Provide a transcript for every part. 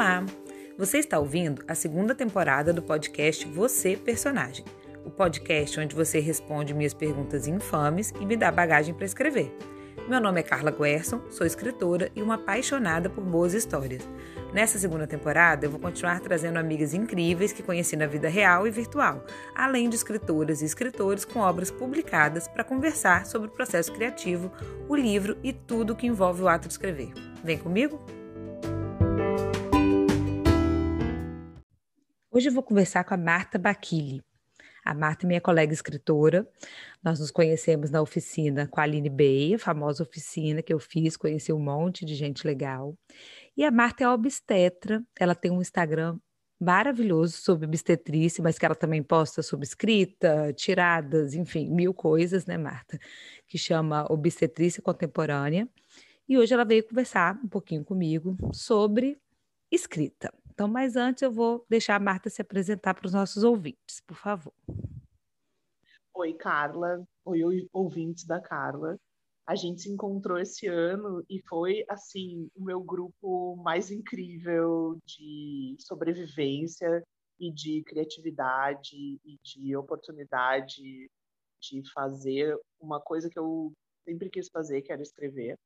Olá! Você está ouvindo a segunda temporada do podcast Você Personagem, o podcast onde você responde minhas perguntas infames e me dá bagagem para escrever. Meu nome é Carla Guerson, sou escritora e uma apaixonada por boas histórias. Nessa segunda temporada, eu vou continuar trazendo amigas incríveis que conheci na vida real e virtual, além de escritoras e escritores com obras publicadas para conversar sobre o processo criativo, o livro e tudo que envolve o ato de escrever. Vem comigo? Hoje eu vou conversar com a Marta Baquili. A Marta é minha colega escritora. Nós nos conhecemos na oficina com a Aline Bey, a famosa oficina que eu fiz, conheci um monte de gente legal. E a Marta é obstetra, ela tem um Instagram maravilhoso sobre obstetrícia, mas que ela também posta sobre escrita, tiradas, enfim, mil coisas, né, Marta? Que chama Obstetrícia Contemporânea. E hoje ela veio conversar um pouquinho comigo sobre escrita. Então, mas antes eu vou deixar a Marta se apresentar para os nossos ouvintes, por favor. Oi, Carla. Oi, ouvintes da Carla. A gente se encontrou esse ano e foi, assim, o meu grupo mais incrível de sobrevivência e de criatividade e de oportunidade de fazer uma coisa que eu sempre quis fazer, que era escrever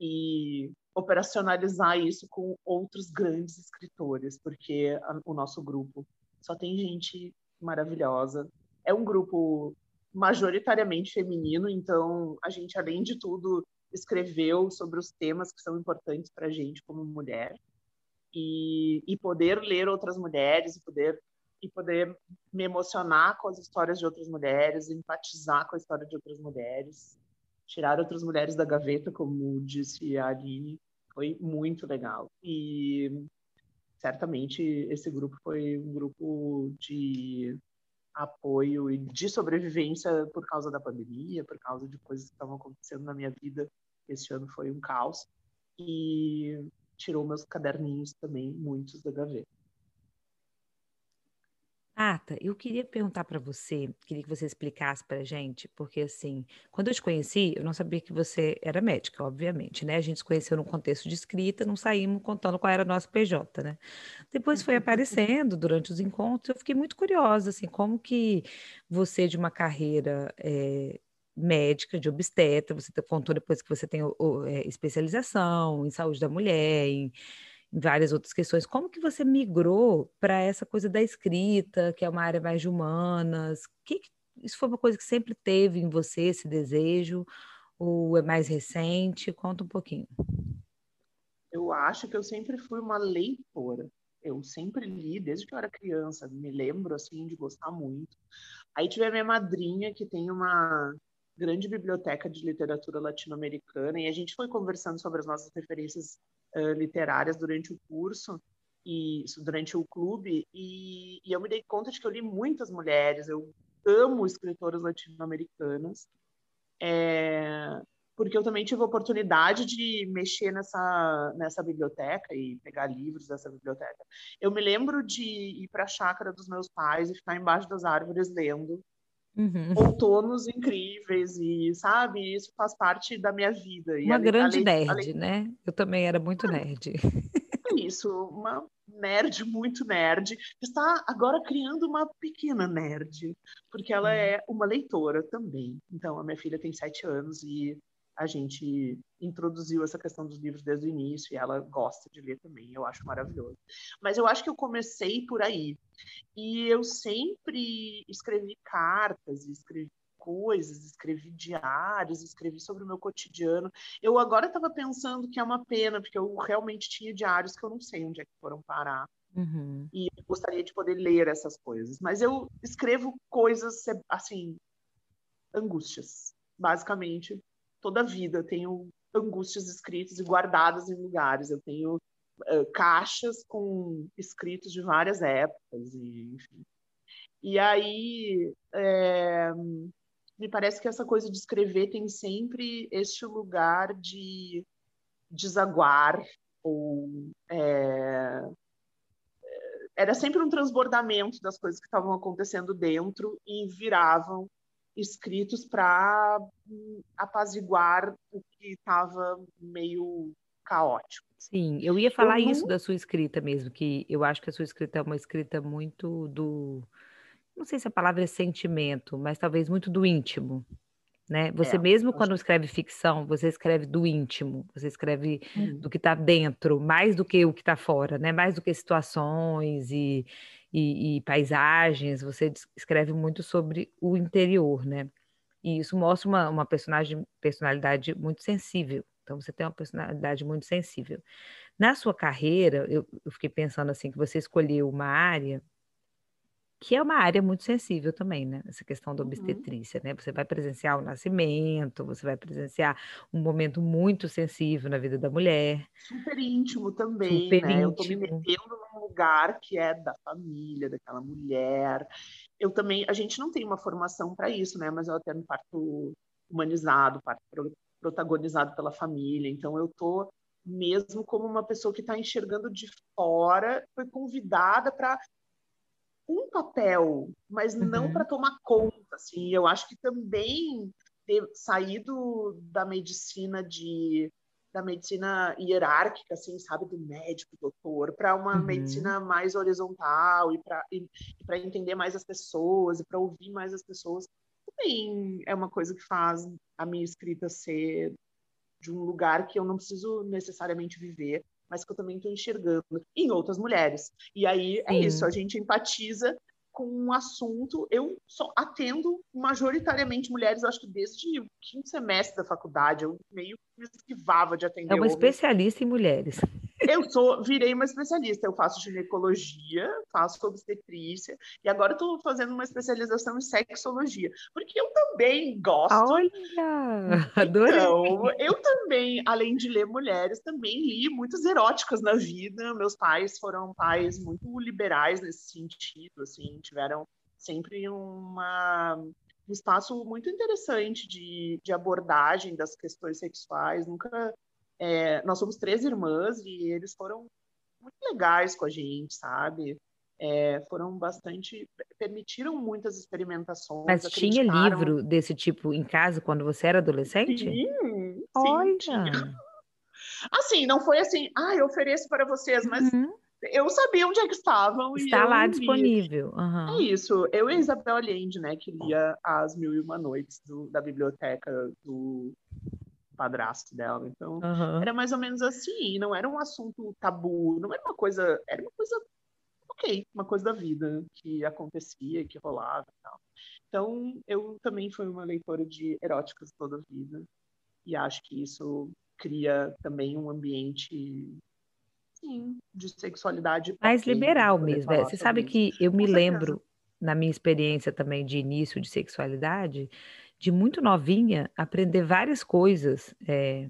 e operacionalizar isso com outros grandes escritores, porque a, o nosso grupo só tem gente maravilhosa. É um grupo majoritariamente feminino, então a gente, além de tudo, escreveu sobre os temas que são importantes para a gente como mulher e, e poder ler outras mulheres poder e poder me emocionar com as histórias de outras mulheres, empatizar com a história de outras mulheres tirar outras mulheres da gaveta, como disse a Aline, foi muito legal. E certamente esse grupo foi um grupo de apoio e de sobrevivência por causa da pandemia, por causa de coisas que estavam acontecendo na minha vida. Esse ano foi um caos. E tirou meus caderninhos também, muitos da gaveta. Ata, eu queria perguntar para você, queria que você explicasse para a gente, porque assim, quando eu te conheci, eu não sabia que você era médica, obviamente, né? A gente se conheceu no contexto de escrita, não saímos contando qual era nosso PJ, né? Depois foi aparecendo durante os encontros, eu fiquei muito curiosa, assim, como que você de uma carreira é, médica, de obstetra, você contou depois que você tem o, o, é, especialização em saúde da mulher, em várias outras questões. Como que você migrou para essa coisa da escrita, que é uma área mais de humanas? Que, isso foi uma coisa que sempre teve em você, esse desejo? Ou é mais recente? Conta um pouquinho. Eu acho que eu sempre fui uma leitora. Eu sempre li desde que eu era criança. Me lembro assim de gostar muito. Aí tive a minha madrinha que tem uma grande biblioteca de literatura latino-americana e a gente foi conversando sobre as nossas referências uh, literárias durante o curso e durante o clube e, e, eu me dei conta de que eu li muitas mulheres eu amo escritoras latino-americanas é, porque eu também tive a oportunidade de mexer nessa nessa biblioteca e pegar livros dessa biblioteca. Eu me lembro de ir para a chácara dos meus pais e ficar embaixo das árvores lendo Uhum. outonos incríveis e sabe isso faz parte da minha vida. Uma grande nerd né? Eu também era muito nerd. é isso uma nerd muito nerd. Está agora criando uma pequena nerd porque ela uhum. é uma leitora também. Então a minha filha tem sete anos e a gente introduziu essa questão dos livros desde o início e ela gosta de ler também, eu acho maravilhoso. Mas eu acho que eu comecei por aí. E eu sempre escrevi cartas, escrevi coisas, escrevi diários, escrevi sobre o meu cotidiano. Eu agora estava pensando que é uma pena, porque eu realmente tinha diários que eu não sei onde é que foram parar. Uhum. E eu gostaria de poder ler essas coisas. Mas eu escrevo coisas, assim, angústias, basicamente toda a vida. Tenho angústias escritas e guardadas em lugares. Eu tenho uh, caixas com escritos de várias épocas, e, enfim. E aí, é, me parece que essa coisa de escrever tem sempre este lugar de desaguar, ou é, era sempre um transbordamento das coisas que estavam acontecendo dentro e viravam escritos para hum, apaziguar o que estava meio caótico. Sim, eu ia falar eu isso não... da sua escrita mesmo, que eu acho que a sua escrita é uma escrita muito do. Não sei se a palavra é sentimento, mas talvez muito do íntimo. Né? Você é, mesmo quando escreve ficção, você escreve do íntimo, você escreve uhum. do que está dentro, mais do que o que está fora, né? Mais do que situações e, e, e, paisagens, você escreve muito sobre o interior, né? E isso mostra uma, uma personagem, personalidade muito sensível. Então você tem uma personalidade muito sensível. Na sua carreira, eu, eu fiquei pensando assim que você escolheu uma área que é uma área muito sensível também, né? Essa questão da uhum. obstetrícia, né? Você vai presenciar o nascimento, você vai presenciar um momento muito sensível na vida da mulher. Super íntimo também, Super né? Íntimo. Eu tô me metendo num lugar que é da família, daquela mulher. Eu também, a gente não tem uma formação para isso, né? Mas eu até no parto humanizado, parto protagonizado pela família. Então eu tô mesmo como uma pessoa que está enxergando de fora, foi convidada para um papel, mas uhum. não para tomar conta. Assim, eu acho que também ter saído da medicina de da medicina hierárquica, assim, sabe, do médico, doutor, para uma uhum. medicina mais horizontal e para entender mais as pessoas e para ouvir mais as pessoas, também é uma coisa que faz a minha escrita ser de um lugar que eu não preciso necessariamente viver, mas que eu também estou enxergando em outras mulheres. E aí é Sim. isso, a gente empatiza com um assunto. Eu só atendo majoritariamente mulheres, acho que desde o quinto semestre da faculdade, eu meio me esquivava de atender. É uma especialista em mulheres. Eu sou, virei uma especialista. Eu faço ginecologia, faço obstetrícia e agora estou fazendo uma especialização em sexologia, porque eu também gosto. Olha, adorei. Então, eu também, além de ler mulheres, também li muitas eróticas na vida. Meus pais foram pais muito liberais nesse sentido, assim, tiveram sempre uma um espaço muito interessante de, de abordagem das questões sexuais. Nunca é, nós somos três irmãs e eles foram muito legais com a gente, sabe? É, foram bastante permitiram muitas experimentações. Mas tinha livro desse tipo em casa quando você era adolescente? Sim, sim Olha. Tinha. Assim, não foi assim, ah, eu ofereço para vocês, mas uhum. eu sabia onde é que estavam. Está lá disponível. Uhum. É isso. Eu e a Isabel Allende, né, que lia As Mil e Uma Noites do, da biblioteca do padrasto dela. Então, uhum. era mais ou menos assim, não era um assunto tabu, não era uma coisa, era uma coisa ok, uma coisa da vida que acontecia, que rolava e tal. Então, eu também fui uma leitora de eróticas toda a vida e acho que isso cria também um ambiente sim, de sexualidade mais liberal mesmo. É. Você sabe isso. que eu me lembro na minha experiência também de início de sexualidade, de muito novinha, aprender várias coisas é,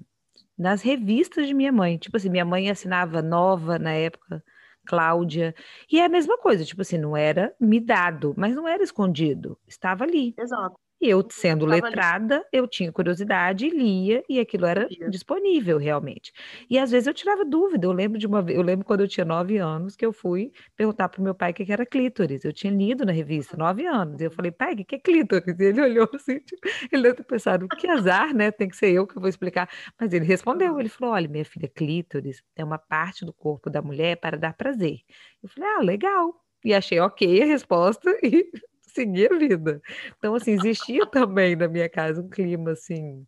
nas revistas de minha mãe. Tipo assim, minha mãe assinava Nova na época, Cláudia, e é a mesma coisa, tipo assim, não era me dado, mas não era escondido, estava ali. Exato. E eu, sendo letrada, eu tinha curiosidade lia, e aquilo era disponível realmente. E às vezes eu tirava dúvida. Eu lembro de uma eu lembro quando eu tinha nove anos que eu fui perguntar para o meu pai o que era clítoris. Eu tinha lido na revista, nove anos. E eu falei, pai, o que é clítoris? E ele olhou assim, tipo, ele deve ter pensado, que azar, né? Tem que ser eu que vou explicar. Mas ele respondeu, ele falou: olha, minha filha, clítoris é uma parte do corpo da mulher para dar prazer. Eu falei, ah, legal. E achei ok a resposta e seguir a vida. Então, assim, existia também na minha casa um clima assim.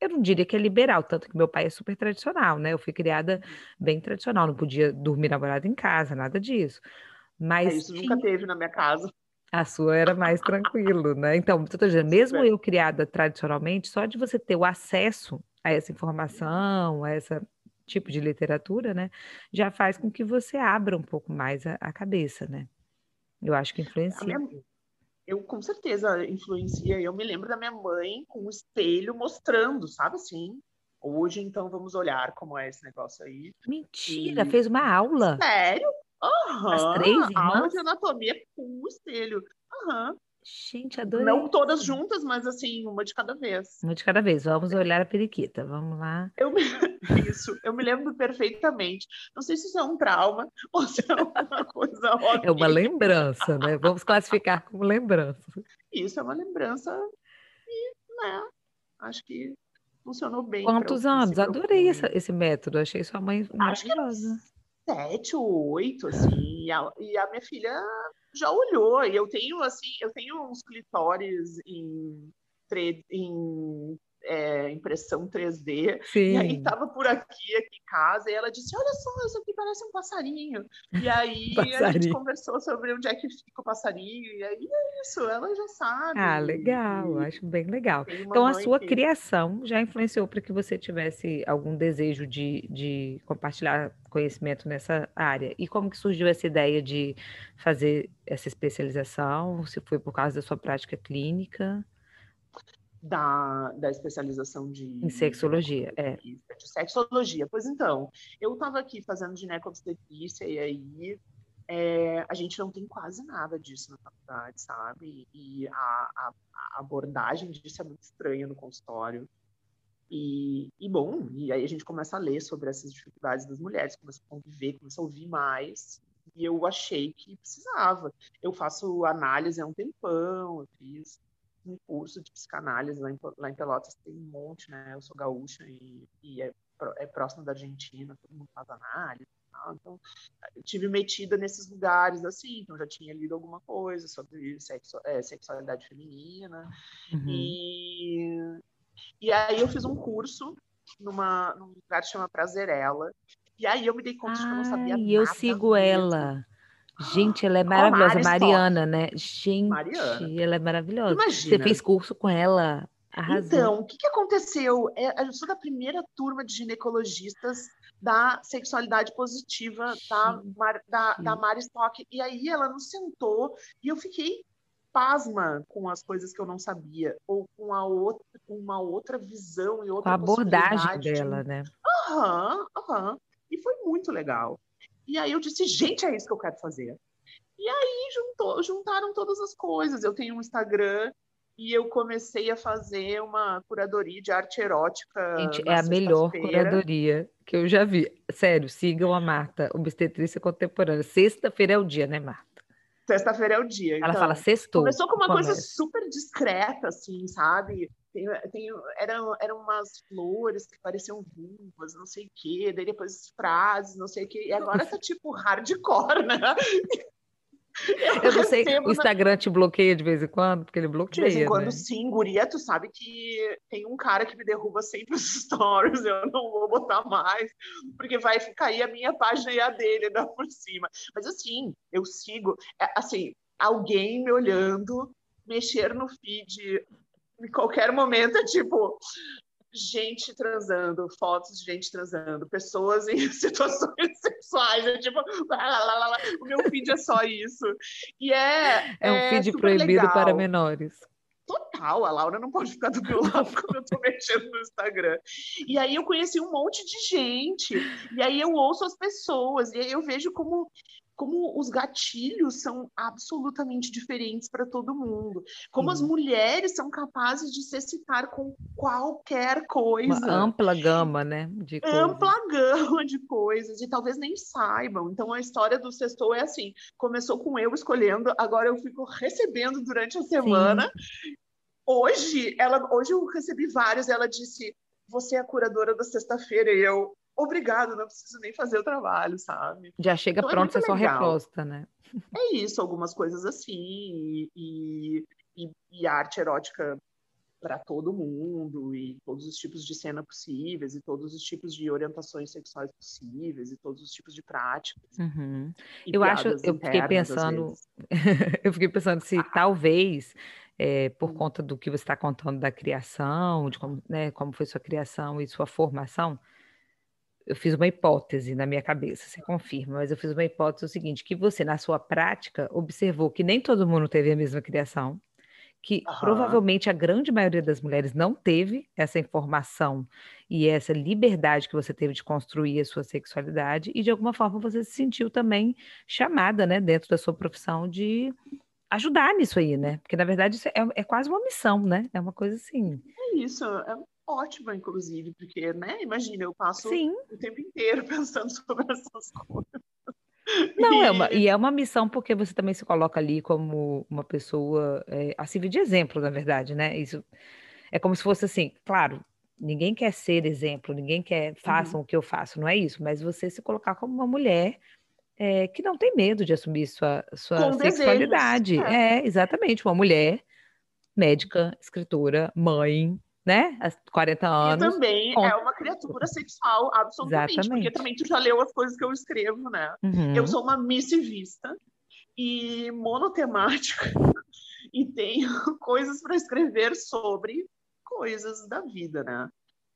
Eu não diria que é liberal, tanto que meu pai é super tradicional, né? Eu fui criada bem tradicional, não podia dormir namorado em casa, nada disso. Mas é, isso tinha... nunca teve na minha casa. A sua era mais tranquilo, né? Então, eu dizendo, mesmo eu criada tradicionalmente, só de você ter o acesso a essa informação, a esse tipo de literatura, né, já faz com que você abra um pouco mais a, a cabeça, né? Eu acho que influencia. Minha, eu com certeza influencia. Eu me lembro da minha mãe com um espelho mostrando, sabe assim? Hoje, então, vamos olhar como é esse negócio aí. Mentira, e... fez uma aula. Sério? Uhum. As três irmãs? Aula de anatomia com o espelho. Uhum. Gente, adorei. Não todas juntas, mas assim, uma de cada vez. Uma de cada vez. Vamos olhar a periquita. Vamos lá. Eu me... Isso, eu me lembro perfeitamente. Não sei se isso é um trauma ou se é uma coisa óbvia. É uma lembrança, né? Vamos classificar como lembrança. Isso é uma lembrança e, né, acho que funcionou bem. Quantos anos? Adorei essa, esse método, achei sua mãe maravilhosa. Sete ou oito, assim, e a, e a minha filha já olhou, e eu tenho, assim, eu tenho uns clitóris em, em é, impressão 3D. Sim. E aí tava por aqui, aqui em casa, e ela disse: Olha só, isso aqui parece um passarinho. E aí passarinho. a gente conversou sobre onde é que fica o passarinho, e aí é isso, ela já sabe. Ah, legal, e... acho bem legal. Então a sua que... criação já influenciou para que você tivesse algum desejo de, de compartilhar conhecimento nessa área. E como que surgiu essa ideia de fazer essa especialização? Se foi por causa da sua prática clínica? Da, da especialização de... Em sexologia, é. De sexologia. Pois então, eu estava aqui fazendo ginecobstetrícia e aí é, a gente não tem quase nada disso na faculdade, sabe? E a, a, a, abordagem disso é muito estranha no consultório. E, e, bom, e aí a gente começa a ler sobre essas dificuldades das mulheres, começa a conviver, começa a ouvir mais. E eu achei que precisava. Eu faço análise há um tempão, eu fiz um curso de psicanálise lá em, lá em Pelotas, tem um monte, né? Eu sou gaúcha e, e é, é próximo da Argentina, todo mundo faz análise. Então, eu tive metida nesses lugares assim, então já tinha lido alguma coisa sobre sexo, é, sexualidade feminina. Uhum. E, e aí eu fiz um curso numa, num lugar que chama Prazerela. E aí eu me dei conta de que eu não sabia e eu sigo mesmo. ela. Gente, ela é maravilhosa. Mariana, né? Gente, Mariana. ela é maravilhosa. Imagina. Você fez curso com ela. Arrasou. Então, o que, que aconteceu? Eu sou da primeira turma de ginecologistas da sexualidade positiva da, Mar, da, da Mari Stock. E aí ela nos sentou e eu fiquei pasma com as coisas que eu não sabia, ou com a outra, uma outra visão e outra com a abordagem dela, de... né? Aham, aham. E foi muito legal. E aí eu disse, gente, é isso que eu quero fazer. E aí juntou, juntaram todas as coisas. Eu tenho um Instagram e eu comecei a fazer uma curadoria de arte erótica. Gente, é a melhor curadoria que eu já vi. Sério, sigam a Marta, obstetrícia contemporânea. Sexta-feira é o dia, né, Marta? Sexta-feira é o dia. Ela então, fala sextou. Começou com uma coisa super discreta, assim, sabe? Tem, tem, eram, eram umas flores que pareciam vulvas, não sei o quê, daí depois frases, não sei o quê, e agora tá tipo hardcore, né? Eu, eu não sei, o Instagram na... te bloqueia de vez em quando, porque ele bloqueia. De vez em quando, né? sim, guria, tu sabe que tem um cara que me derruba sempre os stories, eu não vou botar mais, porque vai cair a minha página e a dele né, por cima. Mas assim, eu sigo, é, assim, alguém me olhando, mexer no feed em qualquer momento é tipo gente transando, fotos de gente transando, pessoas em situações sexuais, é tipo, lá, lá, lá, o meu feed é só isso. E é é um é feed proibido legal. para menores. Total, a Laura não pode ficar do meu lado quando eu tô mexendo no Instagram. E aí eu conheci um monte de gente, e aí eu ouço as pessoas, e aí eu vejo como como os gatilhos são absolutamente diferentes para todo mundo, como as mulheres são capazes de se excitar com qualquer coisa. Uma ampla gama, né? De ampla gama de coisas, e talvez nem saibam. Então a história do sextou é assim: começou com eu escolhendo, agora eu fico recebendo durante a semana. Sim. Hoje, ela, hoje eu recebi vários, ela disse: Você é a curadora da sexta-feira, e eu obrigado, não preciso nem fazer o trabalho, sabe? Já chega então, é pronto, é você só reposta, né? É isso, algumas coisas assim, e, e, e arte erótica para todo mundo, e todos os tipos de cena possíveis, e todos os tipos de orientações sexuais possíveis, e todos os tipos de práticas. Uhum. Eu acho, eu fiquei pensando, eu fiquei pensando se talvez é, por hum. conta do que você está contando da criação, de como, né, como foi sua criação e sua formação, eu fiz uma hipótese na minha cabeça, você confirma, mas eu fiz uma hipótese o seguinte, que você, na sua prática, observou que nem todo mundo teve a mesma criação, que uhum. provavelmente a grande maioria das mulheres não teve essa informação e essa liberdade que você teve de construir a sua sexualidade, e de alguma forma você se sentiu também chamada, né, dentro da sua profissão, de ajudar nisso aí, né? Porque na verdade isso é, é quase uma missão, né? É uma coisa assim. É isso, é ótima, inclusive, porque, né, imagina, eu passo Sim. o tempo inteiro pensando sobre essas coisas. Não, e... É uma, e é uma missão porque você também se coloca ali como uma pessoa é, a servir de exemplo, na verdade, né? Isso é como se fosse assim, claro, ninguém quer ser exemplo, ninguém quer façam uhum. o que eu faço, não é isso, mas você se colocar como uma mulher é, que não tem medo de assumir sua, sua sexualidade. É. é, exatamente, uma mulher médica, escritora, mãe, né? Há 40 anos. E também é uma criatura sexual, absolutamente. Exatamente. Porque também tu já leu as coisas que eu escrevo, né? Uhum. Eu sou uma missivista e monotemática e tenho coisas para escrever sobre coisas da vida, né?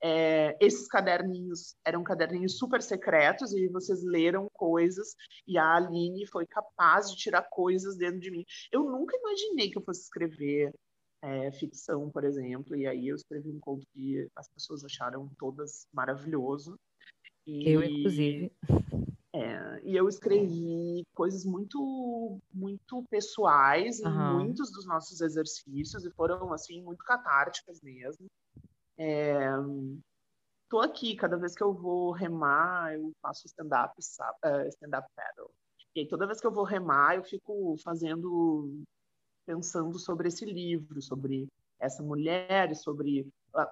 É, esses caderninhos eram caderninhos super secretos e vocês leram coisas e a Aline foi capaz de tirar coisas dentro de mim. Eu nunca imaginei que eu fosse escrever é, ficção, por exemplo, e aí eu escrevi um conto que as pessoas acharam todas maravilhoso. E, eu, inclusive. É, e eu escrevi coisas muito, muito pessoais em uhum. muitos dos nossos exercícios e foram assim muito catárticas mesmo. É, tô aqui, cada vez que eu vou remar, eu faço stand-up uh, stand paddle. E aí, toda vez que eu vou remar, eu fico fazendo pensando sobre esse livro, sobre essa mulher, sobre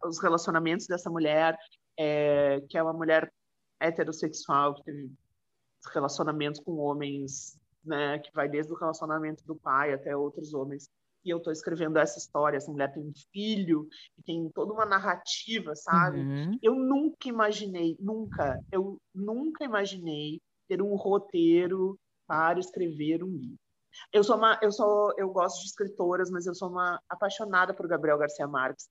os relacionamentos dessa mulher, é, que é uma mulher heterossexual, que teve relacionamentos com homens, né, que vai desde o relacionamento do pai até outros homens. E eu estou escrevendo essa história. Essa mulher tem um filho e tem toda uma narrativa, sabe? Uhum. Eu nunca imaginei, nunca, eu nunca imaginei ter um roteiro para escrever um livro. Eu sou uma, eu sou, eu gosto de escritoras, mas eu sou uma apaixonada por Gabriel Garcia Marques.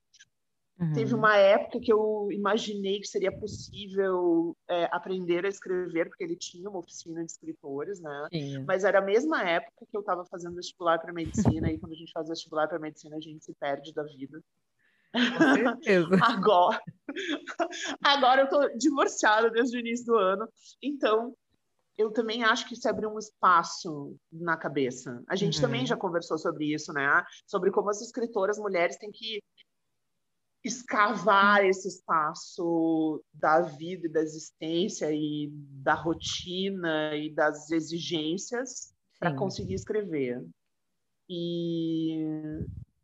Uhum. Teve uma época que eu imaginei que seria possível é, aprender a escrever, porque ele tinha uma oficina de escritores, né? Sim. Mas era a mesma época que eu estava fazendo vestibular para medicina, e quando a gente faz vestibular para medicina, a gente se perde da vida. agora, agora eu estou divorciada desde o início do ano, então eu também acho que se abriu um espaço na cabeça. A gente uhum. também já conversou sobre isso, né? Sobre como as escritoras mulheres têm que escavar esse espaço da vida e da existência e da rotina e das exigências para conseguir escrever. E,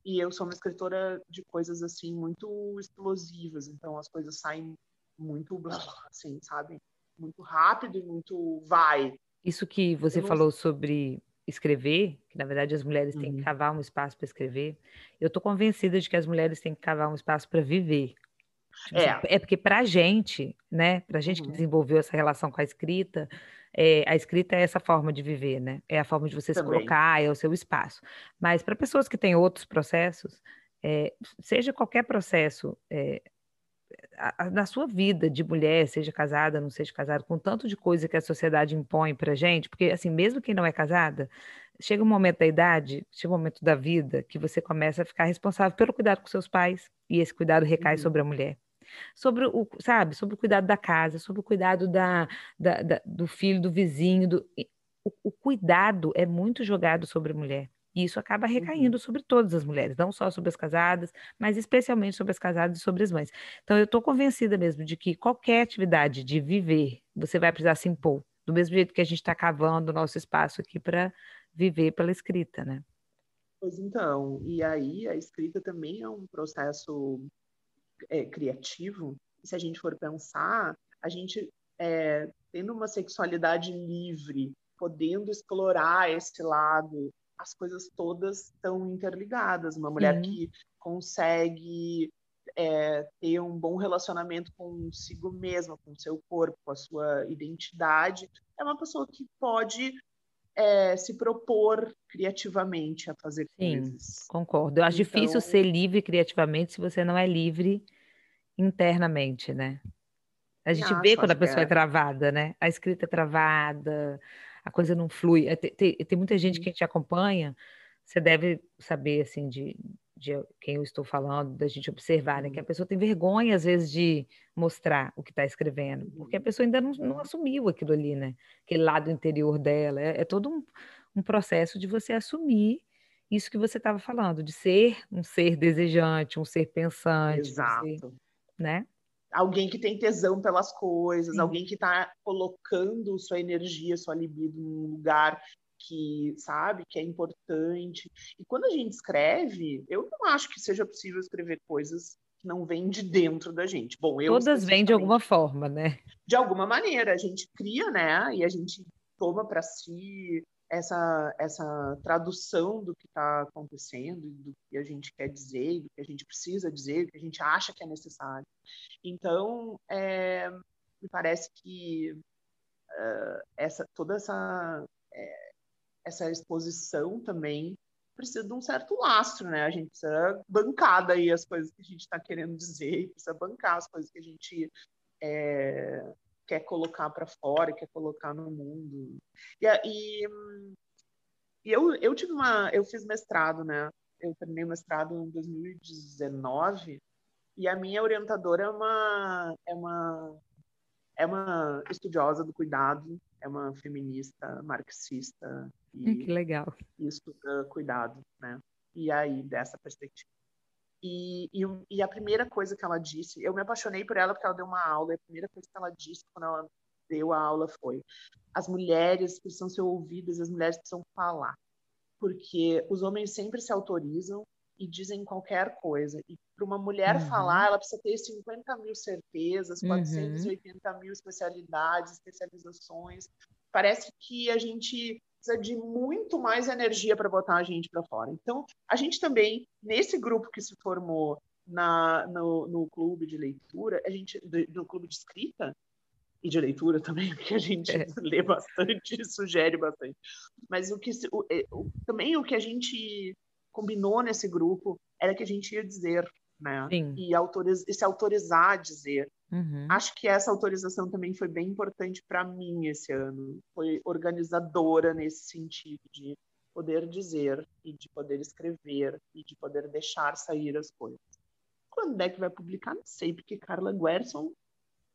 e eu sou uma escritora de coisas assim muito explosivas, então as coisas saem muito assim, sabe? Muito rápido e muito vai. Isso que você não... falou sobre escrever, que na verdade as mulheres uhum. têm que uhum. cavar um espaço para escrever, eu estou convencida de que as mulheres têm que cavar um espaço para viver. Tipo, é. Assim, é porque para a gente, né, para a gente uhum. que desenvolveu essa relação com a escrita, é, a escrita é essa forma de viver, né? É a forma de você Também. se colocar, é o seu espaço. Mas para pessoas que têm outros processos, é, seja qualquer processo é, na sua vida de mulher, seja casada, não seja casada, com tanto de coisa que a sociedade impõe para gente, porque assim, mesmo quem não é casada, chega um momento da idade, chega um momento da vida que você começa a ficar responsável pelo cuidado com seus pais e esse cuidado recai uhum. sobre a mulher. Sobre o, sabe, sobre o cuidado da casa, sobre o cuidado da, da, da do filho, do vizinho, do, o, o cuidado é muito jogado sobre a mulher. E isso acaba uhum. recaindo uhum. sobre todas as mulheres, não só sobre as casadas, mas especialmente sobre as casadas e sobre as mães. Então, eu estou convencida mesmo de que qualquer atividade de viver, você vai precisar se impor, do mesmo jeito que a gente está cavando o nosso espaço aqui para viver pela escrita, né? Pois então, e aí a escrita também é um processo é, criativo. Se a gente for pensar, a gente é, tendo uma sexualidade livre, podendo explorar esse lado as coisas todas estão interligadas. Uma mulher que consegue é, ter um bom relacionamento consigo mesma, com seu corpo, com a sua identidade, é uma pessoa que pode é, se propor criativamente a fazer Sim, coisas. Concordo. Eu acho então... difícil ser livre criativamente se você não é livre internamente, né? A gente vê quando a pessoa é. é travada, né? A escrita é travada, a coisa não flui. É, tem, tem, muita gente que te acompanha, você deve saber, assim, de, de quem eu estou falando, da gente observar, né? Que a uhum. pessoa tem vergonha, às vezes, de mostrar o que está escrevendo, porque a uhum. pessoa ainda não, não, assumiu aquilo ali, né? Aquele lado interior dela. É, é todo um, um processo de você assumir isso que você estava falando, de ser um ser desejante, um ser pensante. Exato. Ser, né? Alguém que tem tesão pelas coisas, Sim. alguém que está colocando sua energia, sua libido num lugar que, sabe, que é importante. E quando a gente escreve, eu não acho que seja possível escrever coisas que não vem de dentro da gente. Bom, eu todas vêm de alguma forma, né? De alguma maneira, a gente cria, né? E a gente toma para si essa essa tradução do que está acontecendo, do que a gente quer dizer, do que a gente precisa dizer, do que a gente acha que é necessário. Então, é, me parece que uh, essa toda essa é, essa exposição também precisa de um certo lastro, né? A gente precisa bancar daí as coisas que a gente está querendo dizer, precisa bancar as coisas que a gente é, quer colocar para fora, quer colocar no mundo. E, e, e, eu, eu tive uma, eu fiz mestrado, né? Eu terminei o mestrado em 2019 e a minha orientadora é uma é uma é uma estudiosa do cuidado, é uma feminista marxista e que legal. estuda cuidado, né? E aí dessa perspectiva. E, e, e, a primeira coisa que ela disse, eu me apaixonei por ela porque ela deu uma aula, e a primeira coisa que ela disse quando ela deu a aula foi: as mulheres precisam ser ouvidas, as mulheres precisam falar, porque os homens sempre se autorizam e dizem qualquer coisa. E para uma mulher uhum. falar, ela precisa ter 50 mil certezas, 480 uhum. mil especialidades, especializações. Parece que a gente precisa de muito mais energia para botar a gente para fora. Então, a gente também, nesse grupo que se formou na, no, no clube de leitura, a gente, no clube de escrita, e de leitura também, porque a gente é. lê bastante, sugere bastante. Mas o que o, é, o, também o que a gente combinou nesse grupo era que a gente ia dizer, né? Sim. E, autoriz, e se autorizar a dizer. Uhum. Acho que essa autorização também foi bem importante para mim esse ano. Foi organizadora nesse sentido de poder dizer e de poder escrever e de poder deixar sair as coisas. Quando é que vai publicar? Não sei, porque Carla Guerson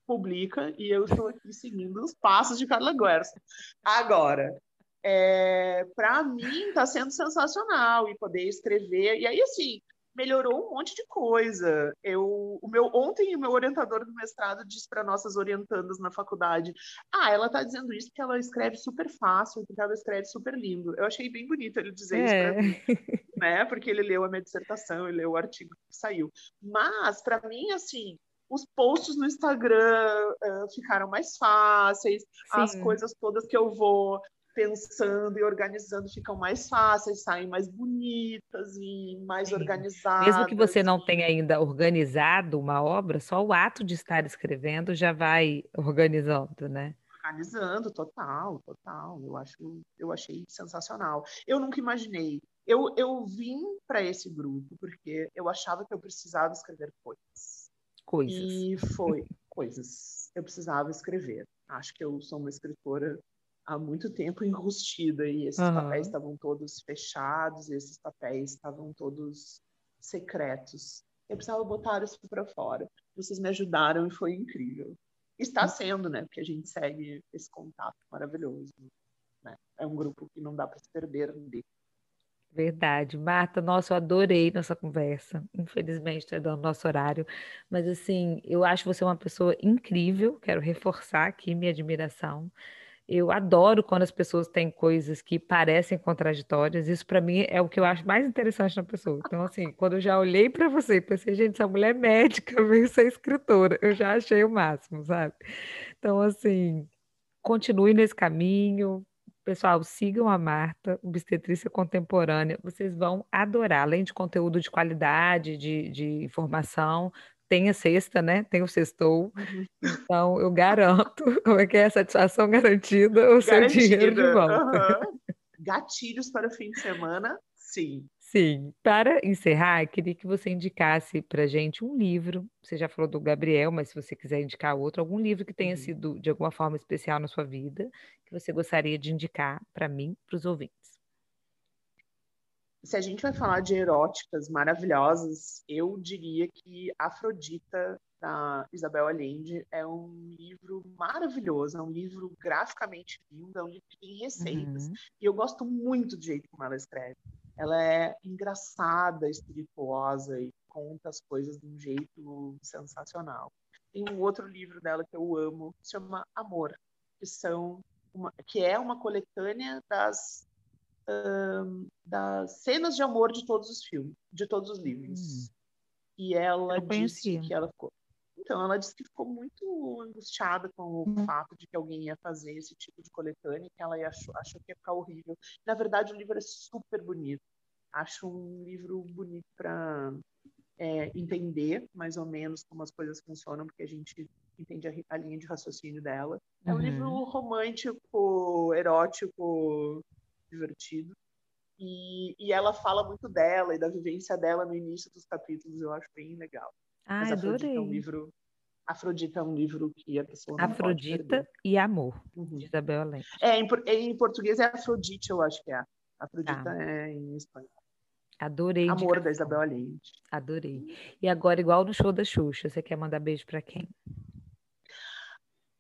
publica e eu estou aqui seguindo os passos de Carla Guerson. Agora, é, para mim está sendo sensacional e poder escrever. E aí, assim, melhorou um monte de coisa. Eu, o meu ontem o meu orientador do mestrado disse para nossas orientandas na faculdade: "Ah, ela está dizendo isso porque ela escreve super fácil, porque ela escreve super lindo". Eu achei bem bonito ele dizer é. isso para mim, né? Porque ele leu a minha dissertação, ele leu o artigo que saiu. Mas para mim assim, os posts no Instagram uh, ficaram mais fáceis, Sim. as coisas todas que eu vou pensando e organizando ficam mais fáceis, saem mais bonitas e mais Sim. organizadas. Mesmo que você não tenha ainda organizado uma obra, só o ato de estar escrevendo já vai organizando, né? Organizando, total, total. Eu acho, eu achei sensacional. Eu nunca imaginei. Eu, eu vim para esse grupo porque eu achava que eu precisava escrever coisas. Coisas. E foi coisas. Eu precisava escrever. Acho que eu sou uma escritora há muito tempo enrustida e esses uhum. papéis estavam todos fechados, esses papéis estavam todos secretos. Eu precisava botar isso para fora. Vocês me ajudaram e foi incrível. Está hum. sendo, né? Porque a gente segue esse contato maravilhoso. Né? É um grupo que não dá para se perder de. Verdade. Marta, nossa, eu adorei nossa conversa. Infelizmente, está dando nosso horário. Mas, assim, eu acho você uma pessoa incrível. Quero reforçar aqui minha admiração. Eu adoro quando as pessoas têm coisas que parecem contraditórias. Isso para mim é o que eu acho mais interessante na pessoa. Então, assim, quando eu já olhei para você e pensei, gente, essa mulher é médica, veio ser escritora, eu já achei o máximo, sabe? Então, assim, continue nesse caminho. Pessoal, sigam a Marta, Obstetrícia Contemporânea. Vocês vão adorar, além de conteúdo de qualidade, de, de informação, tem a sexta, né? Tem o sextou. Uhum. Então, eu garanto, como é que é? Satisfação garantida, o seu dinheiro de volta. Uhum. Gatilhos para o fim de semana, sim. Sim. Para encerrar, queria que você indicasse para gente um livro. Você já falou do Gabriel, mas se você quiser indicar outro, algum livro que tenha uhum. sido de alguma forma especial na sua vida, que você gostaria de indicar para mim, para os ouvintes se a gente vai falar de eróticas maravilhosas, eu diria que Afrodita, da Isabel Allende, é um livro maravilhoso, é um livro graficamente lindo, é um livro que tem receitas. Uhum. E eu gosto muito do jeito como ela escreve. Ela é engraçada, espirituosa e conta as coisas de um jeito sensacional. Tem um outro livro dela que eu amo, que se chama Amor, que são uma, que é uma coletânea das das cenas de amor de todos os filmes, de todos os livros. Hum. E ela disse que ela ficou. Então, ela disse que ficou muito angustiada com o uhum. fato de que alguém ia fazer esse tipo de coletânea, que ela achou, achou que ia ficar horrível. Na verdade, o livro é super bonito. Acho um livro bonito para é, entender mais ou menos como as coisas funcionam, porque a gente entende a, a linha de raciocínio dela. É um uhum. livro romântico, erótico, divertido. E, e ela fala muito dela e da vivência dela no início dos capítulos, eu acho bem legal. Ah, Mas adorei. É um livro, Afrodita é um livro que a pessoa Afrodita e Amor, uhum. de Isabel Allende. É, em, em, português é Afrodite, eu acho que é. Afrodita tá. é em espanhol. Adorei. Amor da Isabel Allende. Adorei. E agora, igual no show da Xuxa, você quer mandar beijo para quem?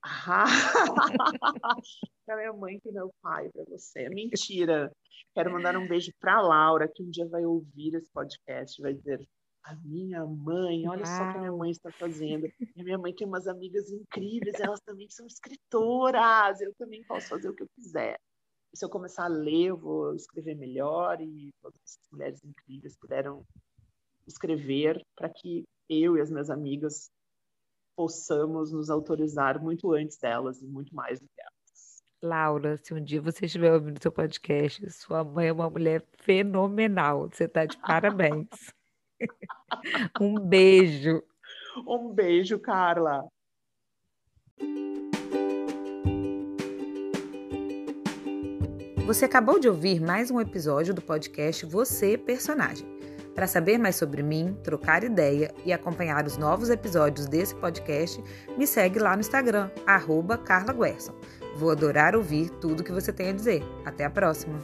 Ah, para minha mãe e meu pai, para você. Mentira. Quero mandar um beijo para Laura, que um dia vai ouvir esse podcast, vai dizer: a minha mãe, olha só o que minha mãe está fazendo. E minha mãe tem umas amigas incríveis, elas também são escritoras. Eu também posso fazer o que eu quiser se eu começar a ler, eu vou escrever melhor e todas as mulheres incríveis puderam escrever para que eu e as minhas amigas possamos nos autorizar muito antes delas e muito mais do que elas. Laura, se um dia você estiver ouvindo seu podcast, sua mãe é uma mulher fenomenal. Você está de parabéns. um beijo. Um beijo, Carla. Você acabou de ouvir mais um episódio do podcast Você Personagem. Para saber mais sobre mim, trocar ideia e acompanhar os novos episódios desse podcast, me segue lá no Instagram, arroba Carla Guerson. Vou adorar ouvir tudo que você tem a dizer. Até a próxima!